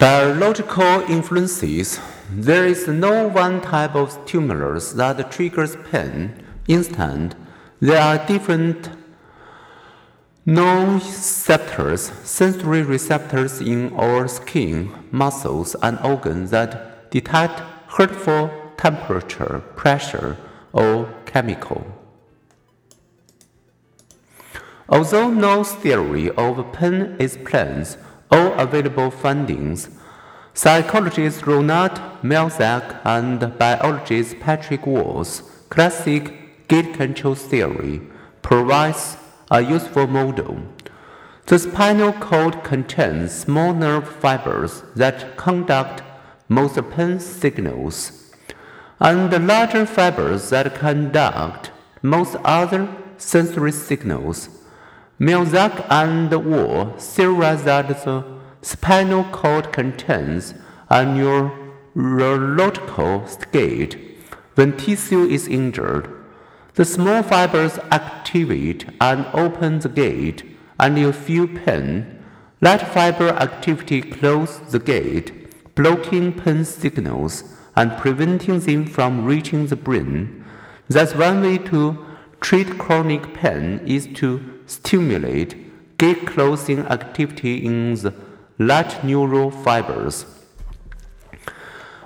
Biological influences. There is no one type of stimulus that triggers pain instant. There are different nociceptors, sensory receptors in our skin, muscles, and organs that detect hurtful temperature, pressure, or chemical. Although no theory of pain explains all available findings, psychologist Ronald Melzack and biologist Patrick Wall's classic gate control theory provides a useful model. The spinal cord contains small nerve fibers that conduct most pain signals, and larger fibers that conduct most other sensory signals. Melzack and Wall theorize that the spinal cord contains a neurological gate when tissue is injured. The small fibers activate and open the gate, and you feel pain. That fiber activity closes the gate, blocking pain signals and preventing them from reaching the brain. That's one way to treat chronic pain is to stimulate gate closing activity in the large neural fibers.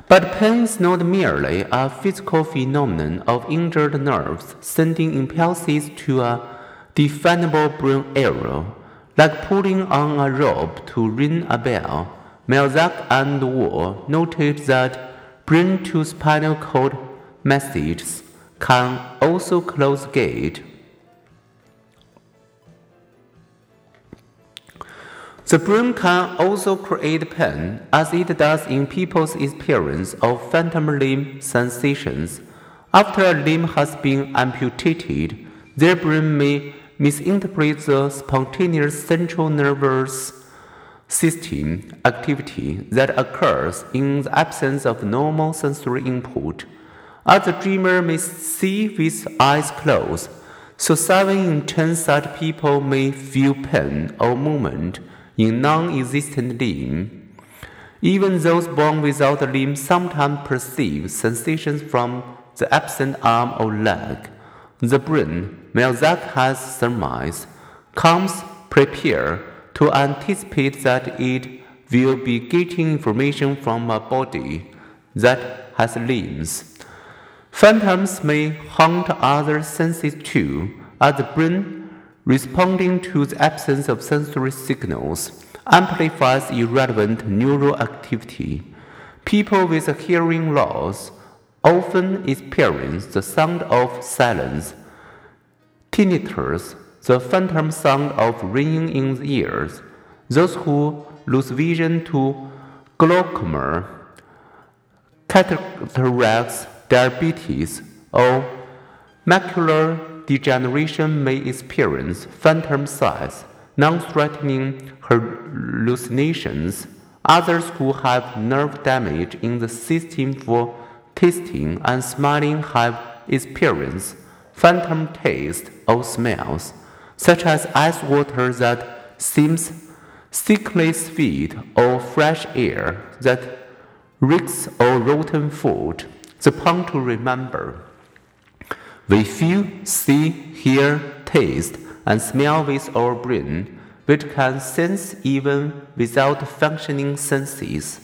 But pain is not merely a physical phenomenon of injured nerves sending impulses to a definable brain area, like pulling on a rope to ring a bell. Melzack and Wall noted that brain to spinal cord messages can also close gate. The brain can also create pain, as it does in people's experience of phantom limb sensations. After a limb has been amputated, their brain may misinterpret the spontaneous central nervous system activity that occurs in the absence of normal sensory input. As the dreamer may see with eyes closed, so seven in ten such people may feel pain or movement in non-existent limb. Even those born without a limb sometimes perceive sensations from the absent arm or leg. The brain, Melzack has surmised, comes prepared to anticipate that it will be getting information from a body that has limbs. Phantoms may haunt other senses too, as the brain responding to the absence of sensory signals, amplifies irrelevant neural activity. People with a hearing loss often experience the sound of silence, tinnitus, the phantom sound of ringing in the ears. Those who lose vision to glaucoma, cataracts, diabetes, or macular degeneration may experience phantom sights, non-threatening hallucinations. Others who have nerve damage in the system for tasting and smelling have experienced phantom taste or smells, such as ice water that seems sickly sweet or fresh air that reeks of rotten food. The point to remember. We feel, see, hear, taste, and smell with our brain, which can sense even without functioning senses.